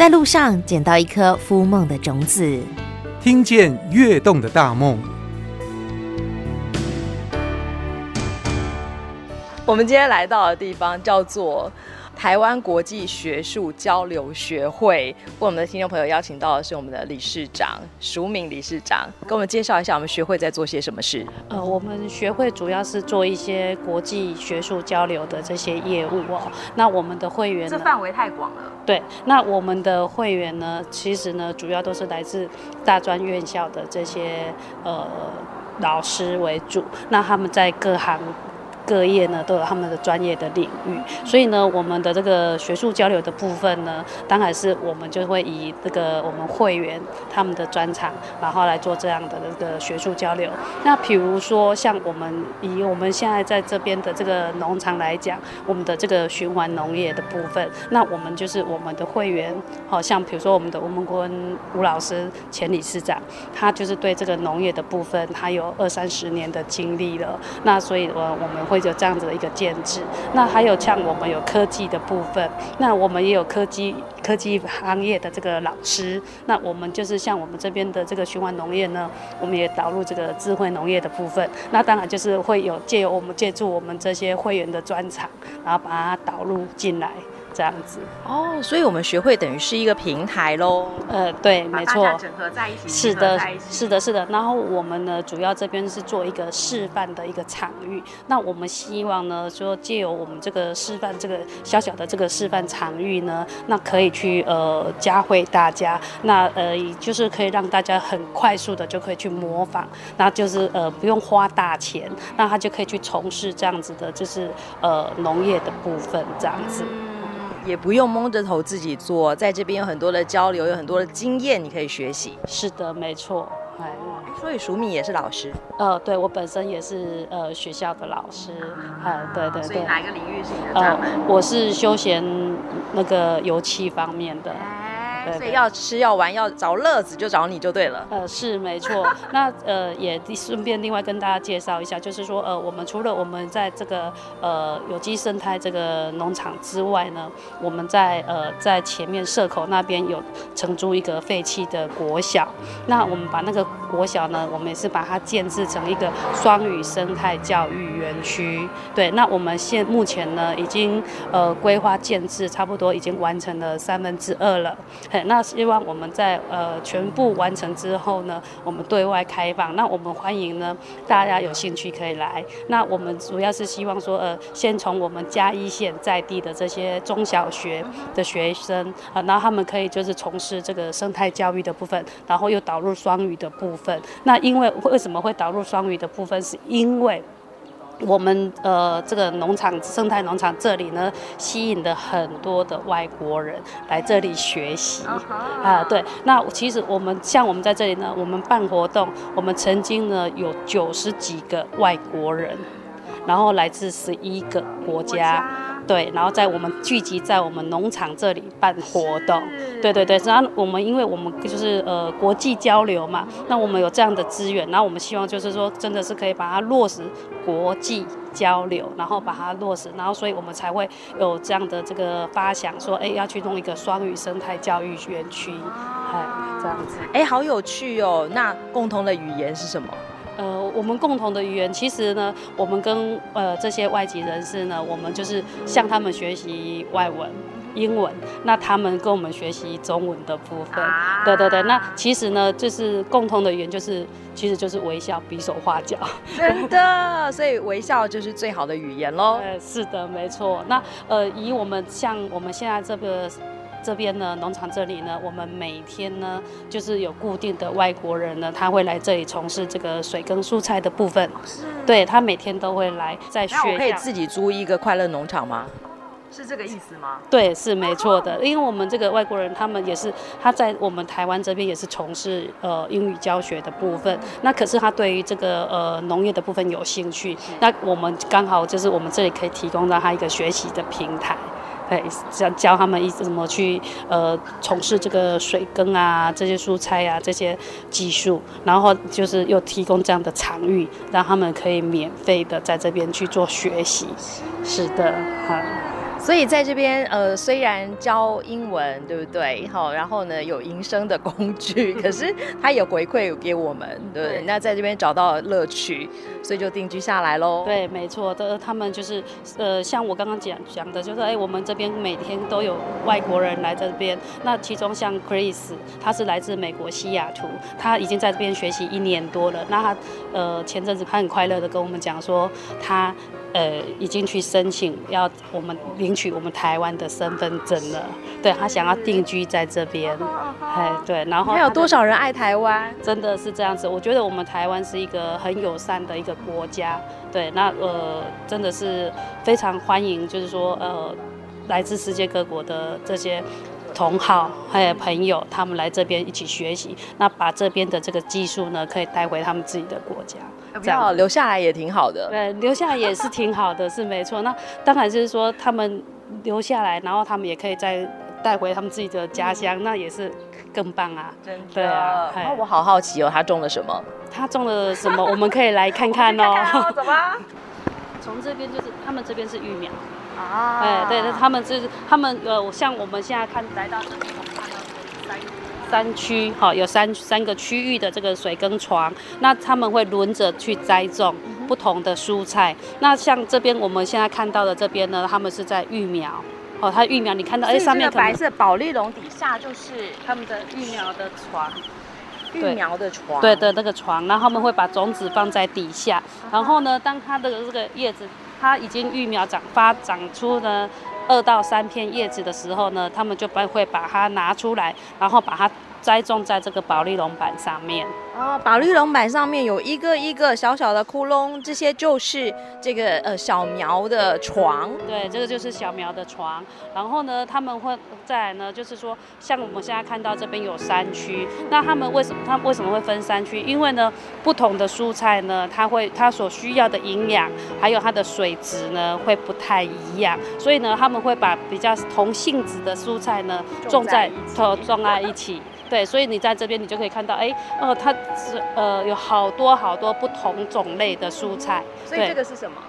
在路上捡到一颗孵梦的种子，听见跃动的大梦。我们今天来到的地方叫做台湾国际学术交流学会，为我们的听众朋友邀请到的是我们的理事长署名理事长，跟我们介绍一下我们学会在做些什么事。呃，我们学会主要是做一些国际学术交流的这些业务哦。那我们的会员这范围太广了。对，那我们的会员呢，其实呢，主要都是来自大专院校的这些呃老师为主，那他们在各行。各业呢都有他们的专业的领域，所以呢，我们的这个学术交流的部分呢，当然是我们就会以这个我们会员他们的专长，然后来做这样的这个学术交流。那比如说像我们以我们现在在这边的这个农场来讲，我们的这个循环农业的部分，那我们就是我们的会员，好像比如说我们的吴孟坤吴老师前理事长，他就是对这个农业的部分，他有二三十年的经历了。那所以呃我们会。就这样子的一个建制，那还有像我们有科技的部分，那我们也有科技科技行业的这个老师，那我们就是像我们这边的这个循环农业呢，我们也导入这个智慧农业的部分，那当然就是会有借由我们借助我们这些会员的专长，然后把它导入进来。这样子哦，所以我们学会等于是一个平台喽。呃，对，没错，整合在一起。是的，是的，是的。然后我们呢，主要这边是做一个示范的一个场域。那我们希望呢，说借由我们这个示范这个小小的这个示范场域呢，那可以去呃教会大家，那呃就是可以让大家很快速的就可以去模仿，那就是呃不用花大钱，那他就可以去从事这样子的，就是呃农业的部分这样子。也不用蒙着头自己做，在这边有很多的交流，有很多的经验，你可以学习。是的，没错。哎，所以淑敏也是老师。呃，对，我本身也是呃学校的老师。哎，对对对。所以哪一个领域是你的专门？呃，我是休闲那个油漆方面的。所以要吃要玩要找乐子就找你就对了。呃，是没错。那呃也顺便另外跟大家介绍一下，就是说呃我们除了我们在这个呃有机生态这个农场之外呢，我们在呃在前面社口那边有承租一个废弃的国小。那我们把那个国小呢，我们也是把它建制成一个双语生态教育园区。对，那我们现目前呢已经呃规划建制差不多已经完成了三分之二了。那希望我们在呃全部完成之后呢，我们对外开放。那我们欢迎呢，大家有兴趣可以来。那我们主要是希望说，呃，先从我们嘉义县在地的这些中小学的学生啊，然后他们可以就是从事这个生态教育的部分，然后又导入双语的部分。那因为为什么会导入双语的部分？是因为我们呃，这个农场生态农场这里呢，吸引了很多的外国人来这里学习啊、呃。对，那其实我们像我们在这里呢，我们办活动，我们曾经呢有九十几个外国人，然后来自十一个国家。对，然后在我们聚集在我们农场这里办活动，对对对，然后我们因为我们就是呃国际交流嘛，那我们有这样的资源，然后我们希望就是说真的是可以把它落实国际交流，然后把它落实，然后所以我们才会有这样的这个发想，说哎要去弄一个双语生态教育园区，哎这样子，哎好有趣哦，那共同的语言是什么？呃，我们共同的语言，其实呢，我们跟呃这些外籍人士呢，我们就是向他们学习外文、英文，那他们跟我们学习中文的部分。啊、对对对，那其实呢，就是共同的语言，就是其实就是微笑、比手画脚。真的，所以微笑就是最好的语言喽。呃，是的，没错。那呃，以我们像我们现在这个。这边呢，农场这里呢，我们每天呢，就是有固定的外国人呢，他会来这里从事这个水耕蔬菜的部分。是。对，他每天都会来在学校。那我可以自己租一个快乐农场吗？是这个意思吗？对，是没错的。因为我们这个外国人，他们也是他在我们台湾这边也是从事呃英语教学的部分。那可是他对于这个呃农业的部分有兴趣。那我们刚好就是我们这里可以提供到他一个学习的平台。哎，教教他们一怎么去呃从事这个水耕啊，这些蔬菜啊这些技术，然后就是又提供这样的场域，让他们可以免费的在这边去做学习。是的，好。所以在这边，呃，虽然教英文，对不对？好，然后呢，有营生的工具，可是他也回馈给我们，对，对，那在这边找到乐趣，所以就定居下来喽。对，没错的，他们就是，呃，像我刚刚讲讲的，就是，哎，我们这边每天都有外国人来这边。那其中像 Chris，他是来自美国西雅图，他已经在这边学习一年多了。那他，呃，前阵子他很快乐的跟我们讲说，他。呃，已经去申请要我们领取我们台湾的身份证了。对，他想要定居在这边，哎，对，然后还有多少人爱台湾？真的是这样子。我觉得我们台湾是一个很友善的一个国家。对，那呃，真的是非常欢迎，就是说呃，来自世界各国的这些同好还有朋友，他们来这边一起学习，那把这边的这个技术呢，可以带回他们自己的国家。这样留下来也挺好的，对，留下来也是挺好的，是没错。那当然就是说，他们留下来，然后他们也可以再带回他们自己的家乡，那也是更棒啊。真的。对啊。那我好好奇哦，他种了什么？他种了什么？我们可以来看看哦。怎么？从这边就是他们这边是育苗啊。哎，对，他们就是他们呃，像我们现在看来到这里，我们看到三。三区哈，有三三个区域的这个水耕床，那他们会轮着去栽种不同的蔬菜。那像这边我们现在看到的这边呢，他们是在育苗哦，它育苗你看到哎，上面白色保丽龙底下就是他们的育苗的床，育苗的床，对的那个床，然后他们会把种子放在底下，然后呢，当它的这个叶子它已经育苗长发长出呢。二到三片叶子的时候呢，他们就不会把它拿出来，然后把它栽种在这个保利龙板上面。哦，保利龙板上面有一个一个小小的窟窿，这些就是这个呃小苗的床。对，这个就是小苗的床。然后呢，他们会再来呢，就是说，像我们现在看到这边有山区，那他们为什么他为什么会分山区？因为呢，不同的蔬菜呢，它会它所需要的营养还有它的水质呢会不太一样，所以呢，他们会把比较同性质的蔬菜呢种在种种在一起。对，所以你在这边，你就可以看到，哎，哦，它是呃有好多好多不同种类的蔬菜。所以这个是什么？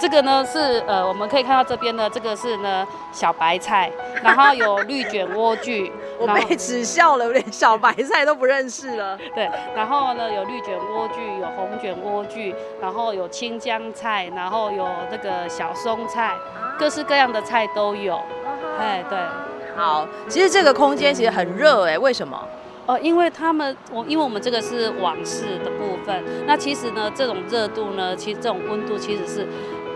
这个呢是呃，我们可以看到这边呢，这个是呢小白菜，然后有绿卷莴苣。我被耻笑了，我连小白菜都不认识了。对，然后呢有绿卷莴苣，有红卷莴苣，然后有青江菜，然后有那个小松菜，各式各样的菜都有。哎，对。好，其实这个空间其实很热哎，为什么？哦，因为他们我因为我们这个是网室的部分，那其实呢，这种热度呢，其实这种温度其实是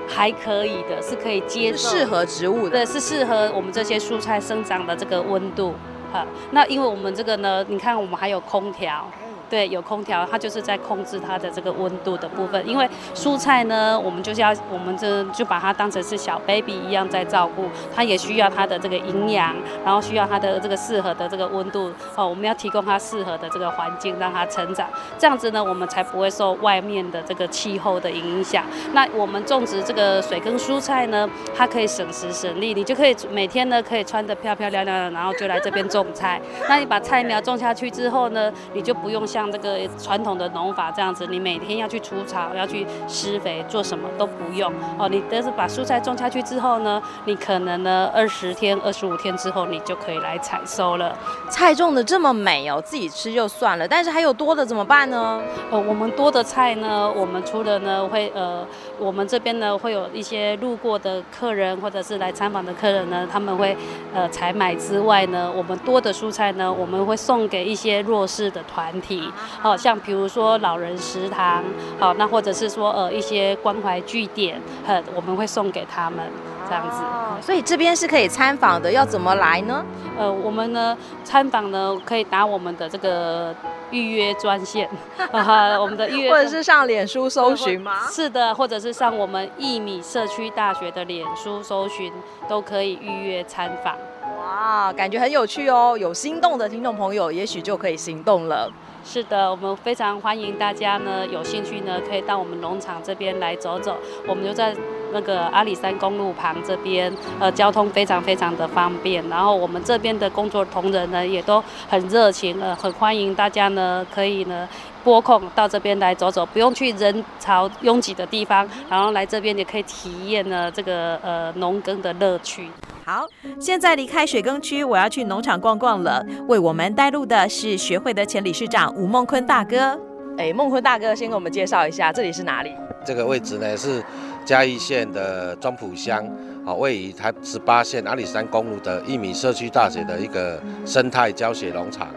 还可以的，是可以接受，适合植物的，对，是适合我们这些蔬菜生长的这个温度。哈，那因为我们这个呢，你看我们还有空调。对，有空调，它就是在控制它的这个温度的部分。因为蔬菜呢，我们就是要，我们这就把它当成是小 baby 一样在照顾，它也需要它的这个营养，然后需要它的这个适合的这个温度。哦，我们要提供它适合的这个环境，让它成长。这样子呢，我们才不会受外面的这个气候的影响。那我们种植这个水耕蔬菜呢，它可以省时省力，你就可以每天呢可以穿得漂漂亮亮的，然后就来这边种菜。那你把菜苗种下去之后呢，你就不用像像这个传统的农法这样子，你每天要去除草，要去施肥，做什么都不用哦。你但是把蔬菜种下去之后呢，你可能呢二十天、二十五天之后，你就可以来采收了。菜种的这么美哦，自己吃就算了，但是还有多的怎么办呢？呃，我们多的菜呢，我们除了呢会呃，我们这边呢会有一些路过的客人或者是来参访的客人呢，他们会呃采买之外呢，我们多的蔬菜呢，我们会送给一些弱势的团体。好像比如说老人食堂，好，那或者是说呃一些关怀据点，呃，我们会送给他们这样子。所以这边是可以参访的，要怎么来呢？呃，我们呢参访呢可以打我们的这个预约专线，呃，我们的预约，或者是上脸书搜寻吗？是的，或者是上我们一米社区大学的脸书搜寻，都可以预约参访。哇，感觉很有趣哦！有心动的听众朋友，也许就可以行动了。是的，我们非常欢迎大家呢，有兴趣呢，可以到我们农场这边来走走。我们就在那个阿里山公路旁这边，呃，交通非常非常的方便。然后我们这边的工作同仁呢，也都很热情，呃，很欢迎大家呢，可以呢拨空到这边来走走，不用去人潮拥挤的地方，然后来这边也可以体验呢这个呃农耕的乐趣。好，现在离开水耕区，我要去农场逛逛了。为我们带路的是学会的前理事长吴孟坤大哥。哎，孟坤大哥，先给我们介绍一下，这里是哪里？这个位置呢是嘉义县的中埔乡，啊，位于台十八线阿里山公路的一米社区大学的一个生态教学农场。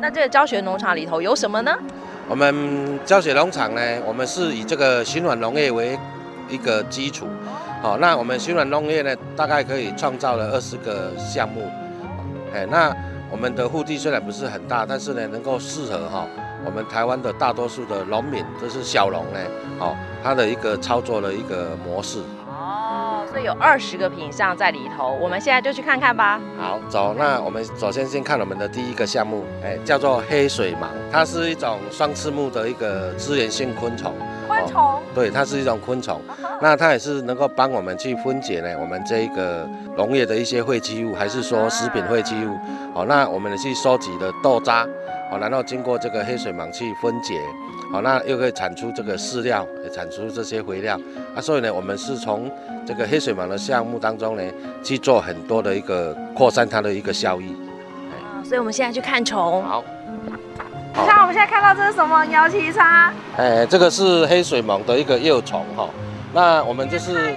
那这个教学农场里头有什么呢？我们教学农场呢，我们是以这个循环农业为一个基础。好，那我们循环农业呢，大概可以创造了二十个项目。哎，那我们的腹地虽然不是很大，但是呢，能够适合哈我们台湾的大多数的农民，就是小农呢，哦，它的一个操作的一个模式。哦，所以有二十个品项在里头，我们现在就去看看吧。好，走，那我们首先先看我们的第一个项目，哎，叫做黑水虻，它是一种双翅目的一个资源性昆虫。昆虫、哦？对，它是一种昆虫。那它也是能够帮我们去分解呢，我们这一个农业的一些废弃物，还是说食品废弃物？好，那我们去收集的豆渣，好，然后经过这个黑水蟒去分解，好，那又可以产出这个饲料，也产出这些肥料。啊，所以呢，我们是从这个黑水蟒的项目当中呢，去做很多的一个扩散它的一个效益。啊，所以我们现在去看虫。好。你看我们现在看到这是什么？鸟畦蝉。哎，这个是黑水蟒的一个幼虫哈。那我们就是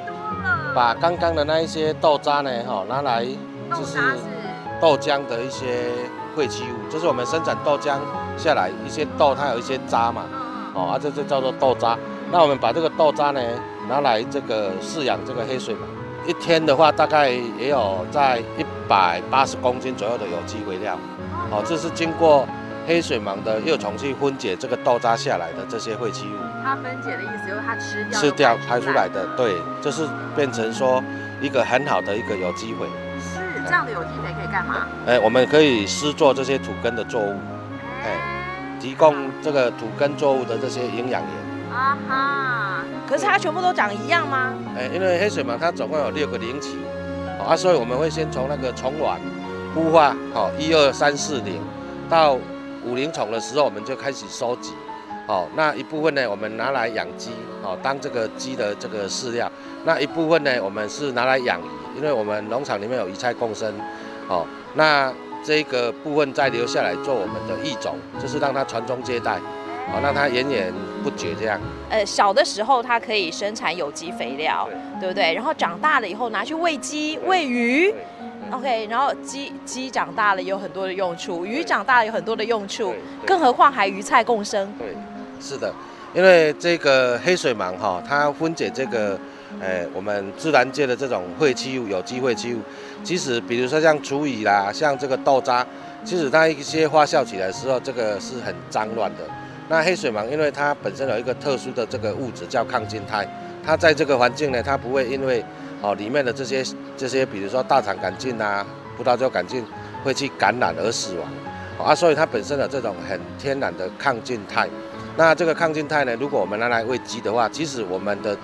把刚刚的那一些豆渣呢，哈，拿来就是豆浆的一些废弃物，这是我们生产豆浆下来一些豆，它有一些渣嘛，哦，啊，这就叫做豆渣。那我们把这个豆渣呢，拿来这个饲养这个黑水虻，一天的话大概也有在一百八十公斤左右的有机肥料，哦，这是经过。黑水虻的幼虫去分解这个豆渣下来的这些废弃物，它分解的意思就是它吃掉，吃掉排出来。的，对，就是变成说一个很好的一个有机肥。是这样的有机肥可以干嘛？哎，我们可以施作这些土根的作物，哎，提供这个土根作物的这些营养源。啊哈，可是它全部都长一样吗？哎，因为黑水虻它总共有六个龄期，啊，所以我们会先从那个虫卵孵化，好，一二三四零到。五龄虫的时候，我们就开始收集，好，那一部分呢，我们拿来养鸡，好，当这个鸡的这个饲料；那一部分呢，我们是拿来养鱼，因为我们农场里面有鱼菜共生，哦，那这个部分再留下来做我们的育种，就是让它传宗接代，好，让它源源不绝这样。呃，小的时候它可以生产有机肥料，对，对不对？然后长大了以后拿去喂鸡、喂鱼。OK，然后鸡鸡长大了有很多的用处，鱼长大了有很多的用处，更何况还鱼菜共生。对，是的，因为这个黑水虻哈，它分解这个，呃，我们自然界的这种废弃物，有机废弃物，其实比如说像厨余啦，像这个豆渣，其实它一些发酵起来的时候，这个是很脏乱的。那黑水虻因为它本身有一个特殊的这个物质叫抗菌肽，它在这个环境呢，它不会因为哦，里面的这些这些，比如说大肠杆菌啊、葡萄球杆菌，会去感染而死亡，啊，所以它本身的这种很天然的抗菌肽。那这个抗菌肽呢，如果我们拿来喂鸡的话，即使我们的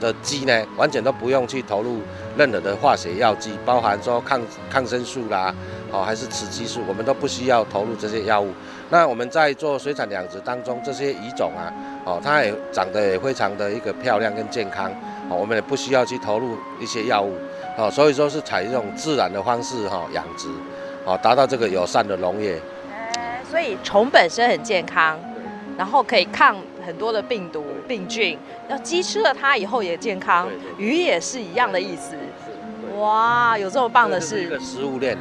的鸡呢，完全都不用去投入任何的化学药剂，包含说抗抗生素啦，哦，还是雌激素，我们都不需要投入这些药物。那我们在做水产养殖当中，这些鱼种啊，哦，它也长得也非常的一个漂亮跟健康。哦我们也不需要去投入一些药物，哦，所以说是采一种自然的方式哈养殖，哦，达到这个友善的农业。所以虫本身很健康，然后可以抗很多的病毒病菌，要鸡吃了它以后也健康，鱼也是一样的意思。哇，有这么棒的事！一个食物链，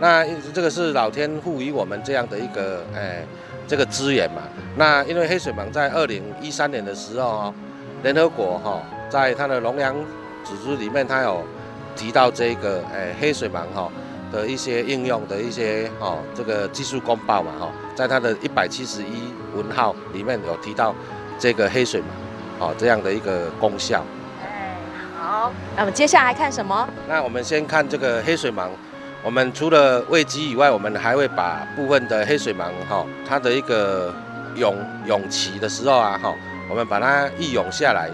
那这个是老天赋予我们这样的一个哎这个资源嘛。那因为黑水虻在二零一三年的时候，联合国哈。在它的农粮组织里面，它有提到这个诶黑水虻哈的一些应用的一些哦这个技术公报嘛哈，在它的一百七十一文号里面有提到这个黑水虻哦这样的一个功效。哎，好，那我们接下来看什么？那我们先看这个黑水虻，我们除了喂鸡以外，我们还会把部分的黑水虻哈它的一个蛹蛹期的时候啊哈，我们把它一蛹下来。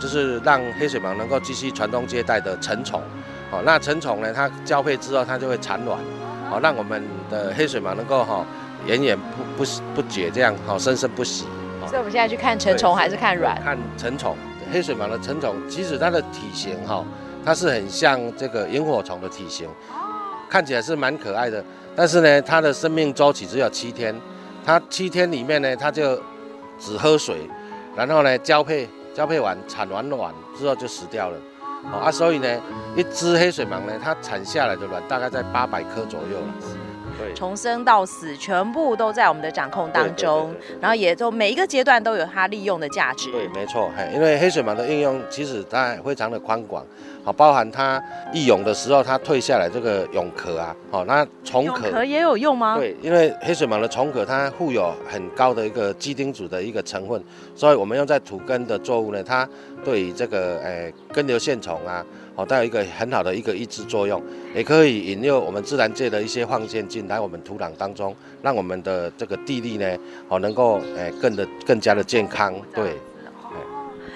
就是让黑水虻能够继续传宗接代的成虫。哦，那成虫呢，它交配之后它就会产卵，哦，让我们的黑水虻能够哈源源不不不绝这样哈生生不息。所以我们现在去看成虫还是看卵？看成虫，黑水虻的成虫，其实它的体型哈，它是很像这个萤火虫的体型，看起来是蛮可爱的。但是呢，它的生命周期只有七天，它七天里面呢，它就只喝水，然后呢交配，交配完产完卵之后就死掉了。啊，所以呢，一只黑水虻呢，它产下来的卵大概在八百颗左右了。从生到死，全部都在我们的掌控当中，然后也就每一个阶段都有它利用的价值。对，没错，嘿，因为黑水蟒的应用其实它非常的宽广，好，包含它易涌的时候，它退下来这个蛹壳啊，好，那虫壳，壳也有用吗？对，因为黑水蟒的虫壳它富有很高的一个基丁组的一个成分，所以我们用在土根的作物呢，它对于这个诶根瘤线虫啊。哦，带有一个很好的一个抑制作用，也可以引诱我们自然界的一些放线进来我们土壤当中，让我们的这个地力呢，哦，能够诶更的更加的健康，对。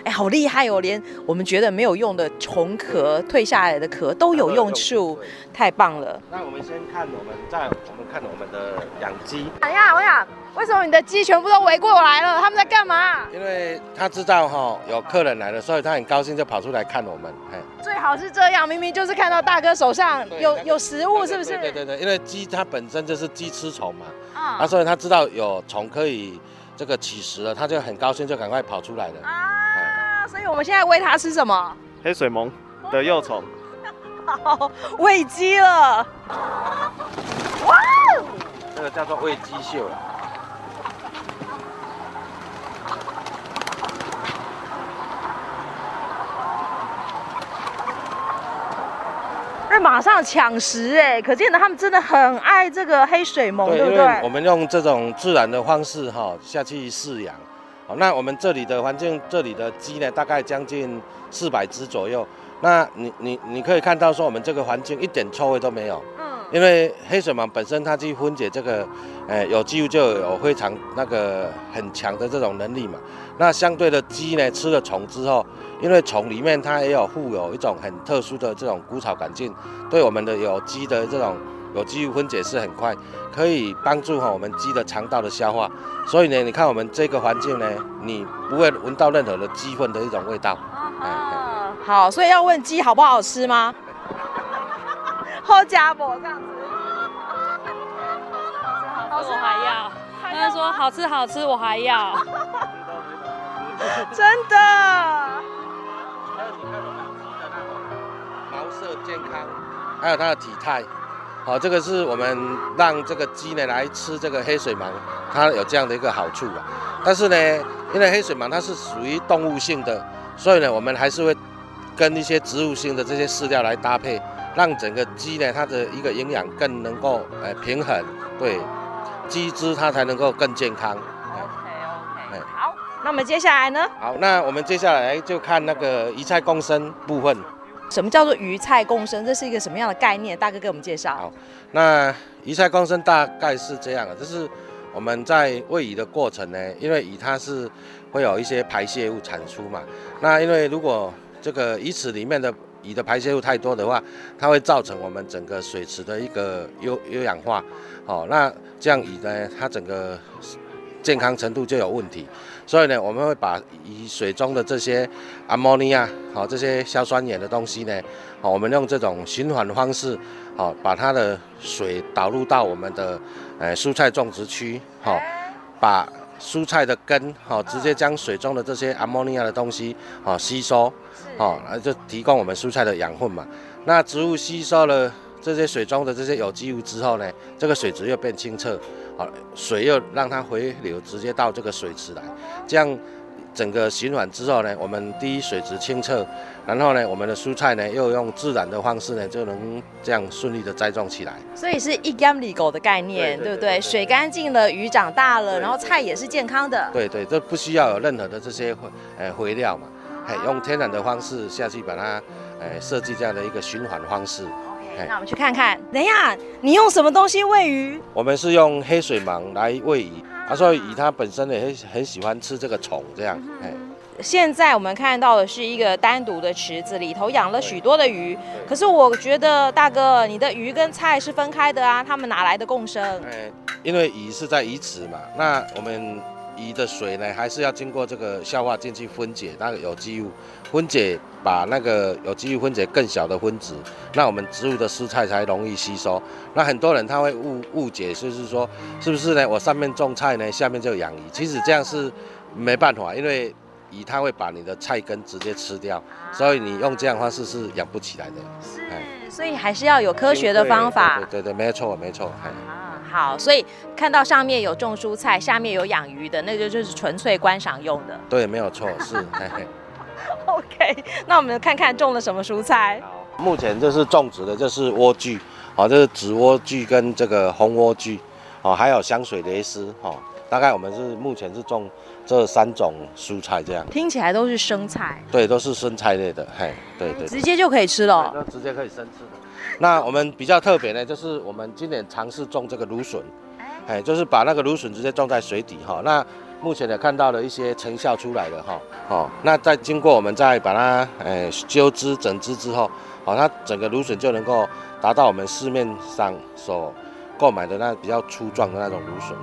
哎，好厉害哦！连我们觉得没有用的虫壳、退下来的壳都有用处，太棒了。那我们先看我们在我们看我们的养鸡。哎呀，我想，为什么你的鸡全部都围过来了？他们在干嘛？因为他知道哈、哦、有客人来了，所以他很高兴就跑出来看我们。哎，最好是这样，明明就是看到大哥手上有、那个、有食物，是不是？对对对，因为鸡它本身就是鸡吃虫嘛，啊、嗯，所以他知道有虫可以这个起食了，他就很高兴，就赶快跑出来了。啊所以我们现在喂它吃什么？黑水虻的幼虫。好，喂鸡了。哇！这个叫做喂鸡秀。那马上抢食哎，可见呢他们真的很爱这个黑水虻，对，对不对？我们用这种自然的方式哈下去饲养。好，那我们这里的环境，这里的鸡呢，大概将近四百只左右。那你你你可以看到说，我们这个环境一点臭味都没有。嗯。因为黑水虻本身它去分解这个，呃，有机物就有非常那个很强的这种能力嘛。那相对的鸡呢，吃了虫之后，因为虫里面它也有富有一种很特殊的这种菇草杆菌，对我们的有机的这种。有机物分解是很快，可以帮助哈我们鸡的肠道的消化，所以呢，你看我们这个环境呢，你不会闻到任何的鸡粪的一种味道。啊，好，所以要问鸡好不好吃吗？好家伙，这样子。好吃我还要。他说好吃好吃，我还要。真的。还有你看我们鸡的那种毛色健康，还有它的体态。好，这个是我们让这个鸡呢来吃这个黑水虻，它有这样的一个好处啊。但是呢，因为黑水虻它是属于动物性的，所以呢，我们还是会跟一些植物性的这些饲料来搭配，让整个鸡呢它的一个营养更能够呃平衡，对，鸡汁它才能够更健康。OK OK，好，那我们接下来呢？好，那我们接下来就看那个鱼菜共生部分。什么叫做鱼菜共生？这是一个什么样的概念？大哥给我们介绍。好，那鱼菜共生大概是这样的，就是我们在喂鱼的过程呢，因为鱼它是会有一些排泄物产出嘛。那因为如果这个鱼池里面的鱼的排泄物太多的话，它会造成我们整个水池的一个优优氧化。好，那这样鱼呢，它整个健康程度就有问题。所以呢，我们会把以水中的这些阿摩尼亚，好这些硝酸盐的东西呢，好，我们用这种循环方式，好把它的水导入到我们的呃蔬菜种植区，好把蔬菜的根，好直接将水中的这些阿莫尼亚的东西，好吸收，好，就提供我们蔬菜的养分嘛。那植物吸收了这些水中的这些有机物之后呢，这个水质又变清澈。好，水又让它回流，直接到这个水池来，这样整个循环之后呢，我们第一水质清澈，然后呢，我们的蔬菜呢又用自然的方式呢，就能这样顺利的栽种起来。所以是一缸里狗的概念，对不对？水干净了，鱼长大了，然后菜也是健康的。对对，这不需要有任何的这些呃肥料嘛，哎，用天然的方式下去把它呃设计这样的一个循环方式。那我们去看看。等一下，你用什么东西喂鱼？我们是用黑水虻来喂鱼，啊，所以鱼它本身也很很喜欢吃这个虫，这样。哎，现在我们看到的是一个单独的池子，里头养了许多的鱼。可是我觉得大哥，你的鱼跟菜是分开的啊，他们哪来的共生？哎，因为鱼是在鱼池嘛，那我们鱼的水呢，还是要经过这个消化进去分解那个有机物，分解把那个有机物分解更小的分子，那我们植物的蔬菜才容易吸收。那很多人他会误误解，就是说是不是呢？我上面种菜呢，下面就养鱼，其实这样是。没办法，因为鱼它会把你的菜根直接吃掉，所以你用这样的方式是养不起来的。是，所以还是要有科学的方法。对对，对对，没错没错。啊，好，所以看到上面有种蔬菜，下面有养鱼的，那个就是纯粹观赏用的。对，没有错，是。OK，那我们看看种了什么蔬菜。目前就是种植的，就是莴苣，哦，就是紫莴苣跟这个红莴苣，哦，还有香水蕾丝，哦。大概我们是目前是种这三种蔬菜，这样听起来都是生菜，对，都是生菜类的，嘿，对对，对，直接就可以吃了，那直接可以生吃的。那我们比较特别呢，就是我们今年尝试种这个芦笋，哎，就是把那个芦笋直接种在水底哈。那目前也看到了一些成效出来了哈，哦，那在经过我们再把它诶修枝整枝之后，哦，它整个芦笋就能够达到我们市面上所购买的那比较粗壮的那种芦笋。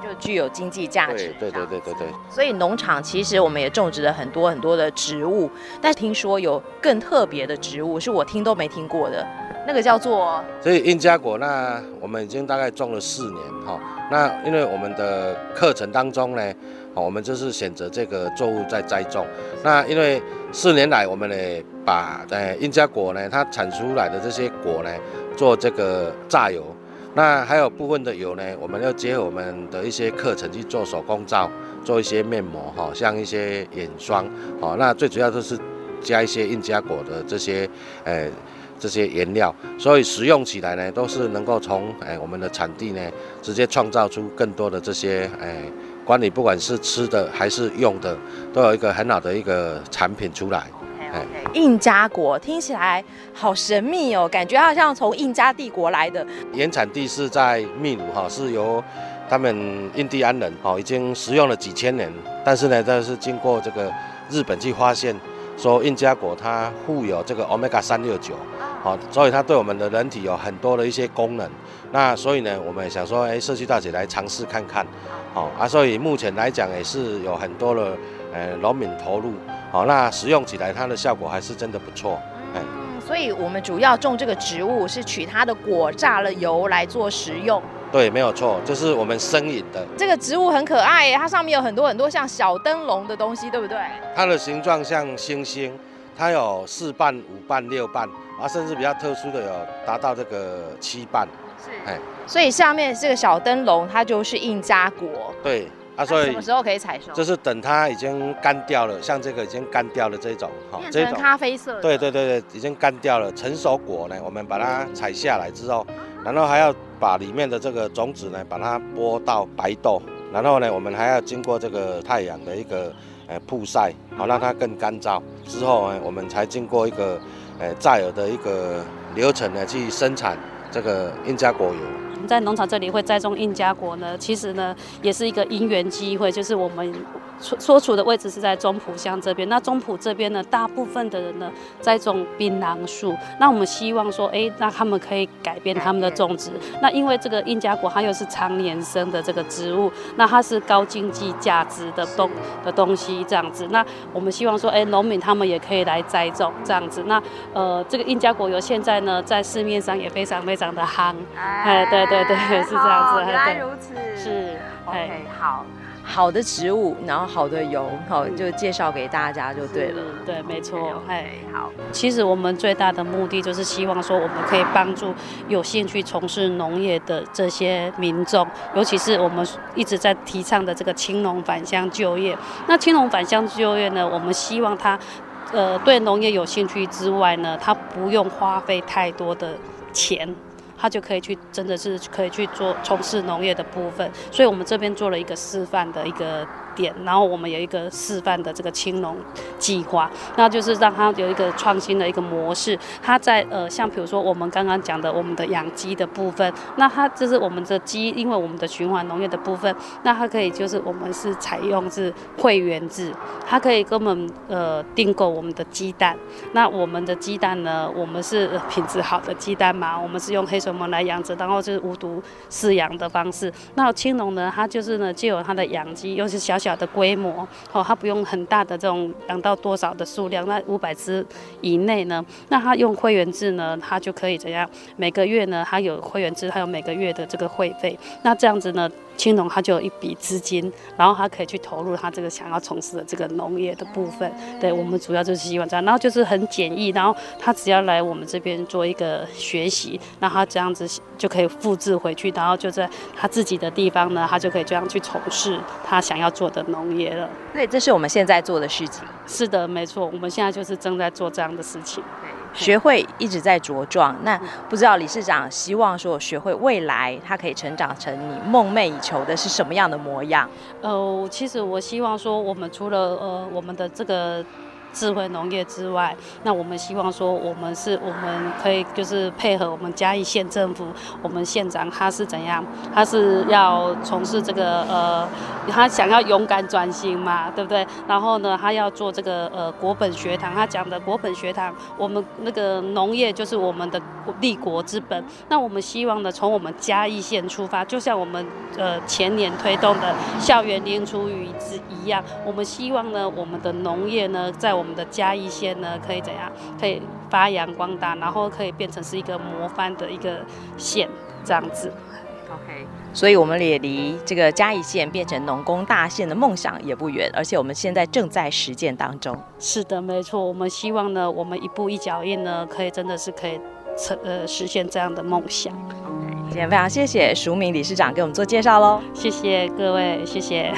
就具有经济价值。对对对对对。所以农场其实我们也种植了很多很多的植物，但听说有更特别的植物是我听都没听过的，那个叫做。所以印加果，那我们已经大概种了四年哈。那因为我们的课程当中呢，我们就是选择这个作物在栽种。那因为四年来，我们呢把呃印加果呢它产出来的这些果呢做这个榨油。那还有部分的油呢，我们要结合我们的一些课程去做手工皂，做一些面膜哈，像一些眼霜哦。那最主要都是加一些印加果的这些呃这些原料，所以使用起来呢，都是能够从哎我们的产地呢直接创造出更多的这些哎管理，不管是吃的还是用的，都有一个很好的一个产品出来。印加果听起来好神秘哦，感觉好像从印加帝国来的。原产地是在秘鲁哈，是由他们印第安人哦已经食用了几千年，但是呢，这是经过这个日本去发现，说印加果它富有这个 Omega 三六九，好，所以它对我们的人体有很多的一些功能。那所以呢，我们也想说，哎，社区大姐来尝试看看，好啊，所以目前来讲也是有很多的呃农民投入。好，那食用起来它的效果还是真的不错。嗯，所以我们主要种这个植物是取它的果榨了油来做食用。对，没有错，这是我们生饮的。这个植物很可爱耶，它上面有很多很多像小灯笼的东西，对不对？它的形状像星星，它有四瓣、五瓣、六瓣，啊，甚至比较特殊的有达到这个七瓣。是，哎，所以下面这个小灯笼它就是印加果。对。啊，所以什么时候可以采收？就是等它已经干掉了，像这个已经干掉了这种，哈，这种咖啡色。对对对对，已经干掉了，成熟果呢，我们把它采下来之后，然后还要把里面的这个种子呢，把它剥到白豆，然后呢，我们还要经过这个太阳的一个呃曝晒，好让它更干燥。之后呢，我们才经过一个呃榨油的一个流程呢，去生产这个印加果油。在农场这里会栽种印加果呢，其实呢也是一个因缘机会，就是我们所所处的位置是在中埔乡这边。那中埔这边呢，大部分的人呢栽种槟榔树。那我们希望说，哎，那他们可以改变他们的种植。那因为这个印加果它又是常年生的这个植物，那它是高经济价值的东的东西这样子。那我们希望说，哎，农民他们也可以来栽种这样子。那呃，这个印加果油现在呢在市面上也非常非常的夯，哎，对。对对，是这样子。原来如此。是，OK，好，好的植物，然后好的油，好，就介绍给大家就对了。对，没错。哎，好。其实我们最大的目的就是希望说，我们可以帮助有兴趣从事农业的这些民众，尤其是我们一直在提倡的这个青农返乡就业。那青农返乡就业呢，我们希望他，呃，对农业有兴趣之外呢，他不用花费太多的钱。他就可以去，真的是可以去做从事农业的部分，所以我们这边做了一个示范的一个点，然后我们有一个示范的这个青农计划，那就是让它有一个创新的一个模式。它在呃，像比如说我们刚刚讲的我们的养鸡的部分，那它就是我们的鸡，因为我们的循环农业的部分，那它可以就是我们是采用是会员制，它可以跟我们呃订购我们的鸡蛋。那我们的鸡蛋呢，我们是品质好的鸡蛋嘛，我们是用黑水虻来养殖，然后就是无毒饲养的方式。那青农呢，它就是呢，就有它的养鸡，又是小小的规模，哦，它不用很大的这种养到多少的数量，那五百只以内呢，那它用会员制呢，它就可以怎样？每个月呢，它有会员制，还有每个月的这个会费，那这样子呢，青农他就有一笔资金，然后他可以去投入他这个想要从事的这个农业的部分。对，我们主要就是希望这样，然后就是很简易，然后他只要来我们这边做一个学习，那他这样子就可以复制回去，然后就在他自己的地方呢，他就可以这样去从事他想要做的农业了。对，这是我们现在做的事情。是的，没错，我们现在就是正在做这样的事情。学会一直在茁壮，那不知道理事长希望说学会未来它可以成长成你梦寐以求的是什么样的模样？呃，其实我希望说，我们除了呃我们的这个。智慧农业之外，那我们希望说，我们是我们可以就是配合我们嘉义县政府，我们县长他是怎样？他是要从事这个呃，他想要勇敢转型嘛，对不对？然后呢，他要做这个呃国本学堂，他讲的国本学堂，我们那个农业就是我们的立国之本。那我们希望呢，从我们嘉义县出发，就像我们呃前年推动的校园零厨余之一样，我们希望呢，我们的农业呢，在我我们的嘉义县呢，可以怎样？可以发扬光大，然后可以变成是一个模范的一个县，这样子。OK，所以我们也离这个嘉义县变成农工大县的梦想也不远，而且我们现在正在实践当中。是的，没错。我们希望呢，我们一步一脚印呢，可以真的是可以成呃实现这样的梦想。OK，今天非常谢谢淑敏理事长给我们做介绍喽。谢谢各位，谢谢。